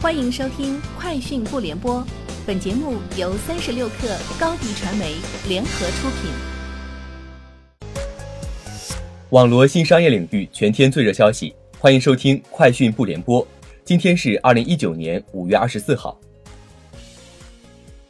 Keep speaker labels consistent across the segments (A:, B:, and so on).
A: 欢迎收听《快讯不联播》，本节目由三十六克高低传媒联合出品。
B: 网罗新商业领域全天最热消息，欢迎收听《快讯不联播》。今天是二零一九年五月二十四号。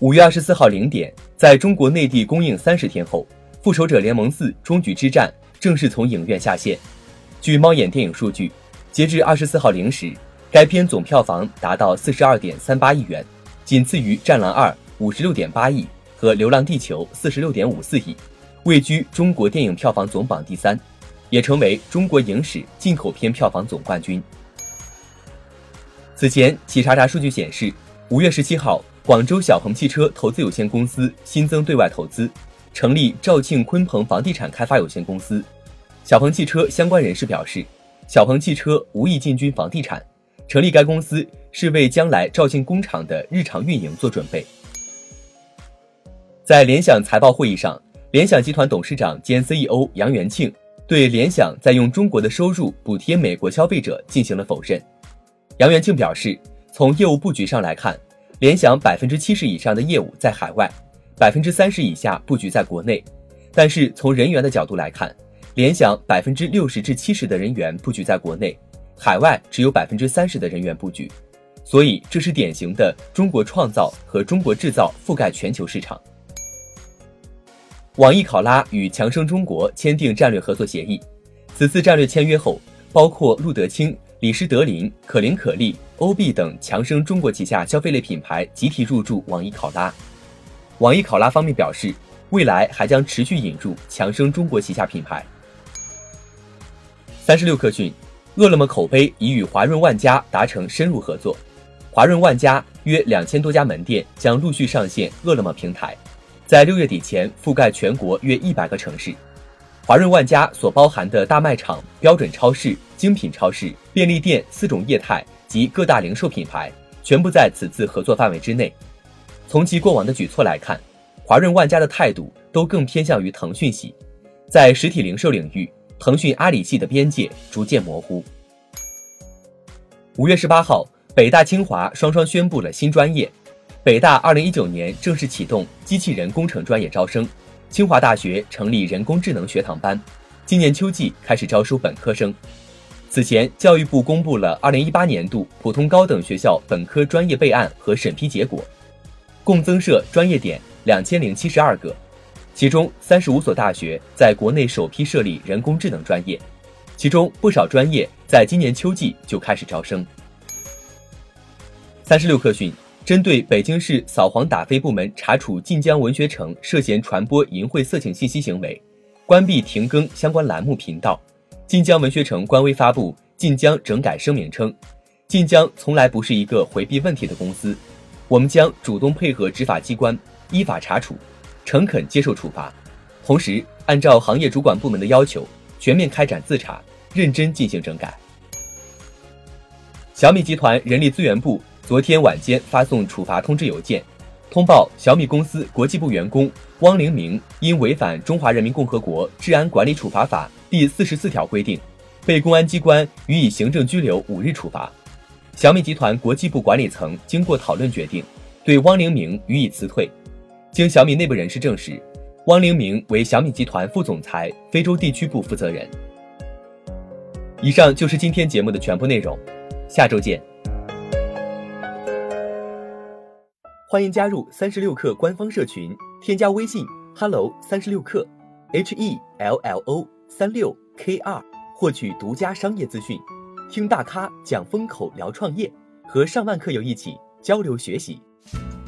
B: 五月二十四号零点，在中国内地公映三十天后，《复仇者联盟四：终局之战》正式从影院下线。据猫眼电影数据，截至二十四号零时。该片总票房达到四十二点三八亿元，仅次于《战狼二》五十六点八亿和《流浪地球》四十六点五四亿，位居中国电影票房总榜第三，也成为中国影史进口片票房总冠军。此前，企查查数据显示，五月十七号，广州小鹏汽车投资有限公司新增对外投资，成立肇庆鲲鹏房地产开发有限公司。小鹏汽车相关人士表示，小鹏汽车无意进军房地产。成立该公司是为将来肇庆工厂的日常运营做准备。在联想财报会议上，联想集团董事长兼 CEO 杨元庆对联想在用中国的收入补贴美国消费者进行了否认。杨元庆表示，从业务布局上来看，联想百分之七十以上的业务在海外，百分之三十以下布局在国内。但是从人员的角度来看，联想百分之六十至七十的人员布局在国内。海外只有百分之三十的人员布局，所以这是典型的中国创造和中国制造覆盖全球市场。网易考拉与强生中国签订战略合作协议，此次战略签约后，包括路德清、李施德林、可伶可俐、欧碧等强生中国旗下消费类品牌集体入驻网易考拉。网易考拉方面表示，未来还将持续引入强生中国旗下品牌。三十六氪讯。饿了么口碑已与华润万家达成深入合作，华润万家约两千多家门店将陆续上线饿了么平台，在六月底前覆盖全国约一百个城市。华润万家所包含的大卖场、标准超市、精品超市、便利店四种业态及各大零售品牌，全部在此次合作范围之内。从其过往的举措来看，华润万家的态度都更偏向于腾讯系，在实体零售领域。腾讯、阿里系的边界逐渐模糊。五月十八号，北大、清华双双宣布了新专业。北大二零一九年正式启动机器人工程专业招生，清华大学成立人工智能学堂班，今年秋季开始招收本科生。此前，教育部公布了二零一八年度普通高等学校本科专业备案和审批结果，共增设专业点两千零七十二个。其中三十五所大学在国内首批设立人工智能专业，其中不少专业在今年秋季就开始招生。三十六氪讯，针对北京市扫黄打非部门查处晋江文学城涉嫌传播淫秽色情信息行为，关闭停更相关栏目频道，晋江文学城官微发布晋江整改声明称，晋江从来不是一个回避问题的公司，我们将主动配合执法机关，依法查处。诚恳接受处罚，同时按照行业主管部门的要求，全面开展自查，认真进行整改。小米集团人力资源部昨天晚间发送处罚通知邮件，通报小米公司国际部员工汪玲明因违反《中华人民共和国治安管理处罚法》第四十四条规定，被公安机关予以行政拘留五日处罚。小米集团国际部管理层经过讨论决定，对汪玲明予以辞退。经小米内部人士证实，汪灵明为小米集团副总裁、非洲地区部负责人。以上就是今天节目的全部内容，下周见。欢迎加入三十六氪官方社群，添加微信 hello 三十六氪，h e l l o 三六 k 二，获取独家商业资讯，听大咖讲风口，聊创业，和上万客友一起交流学习。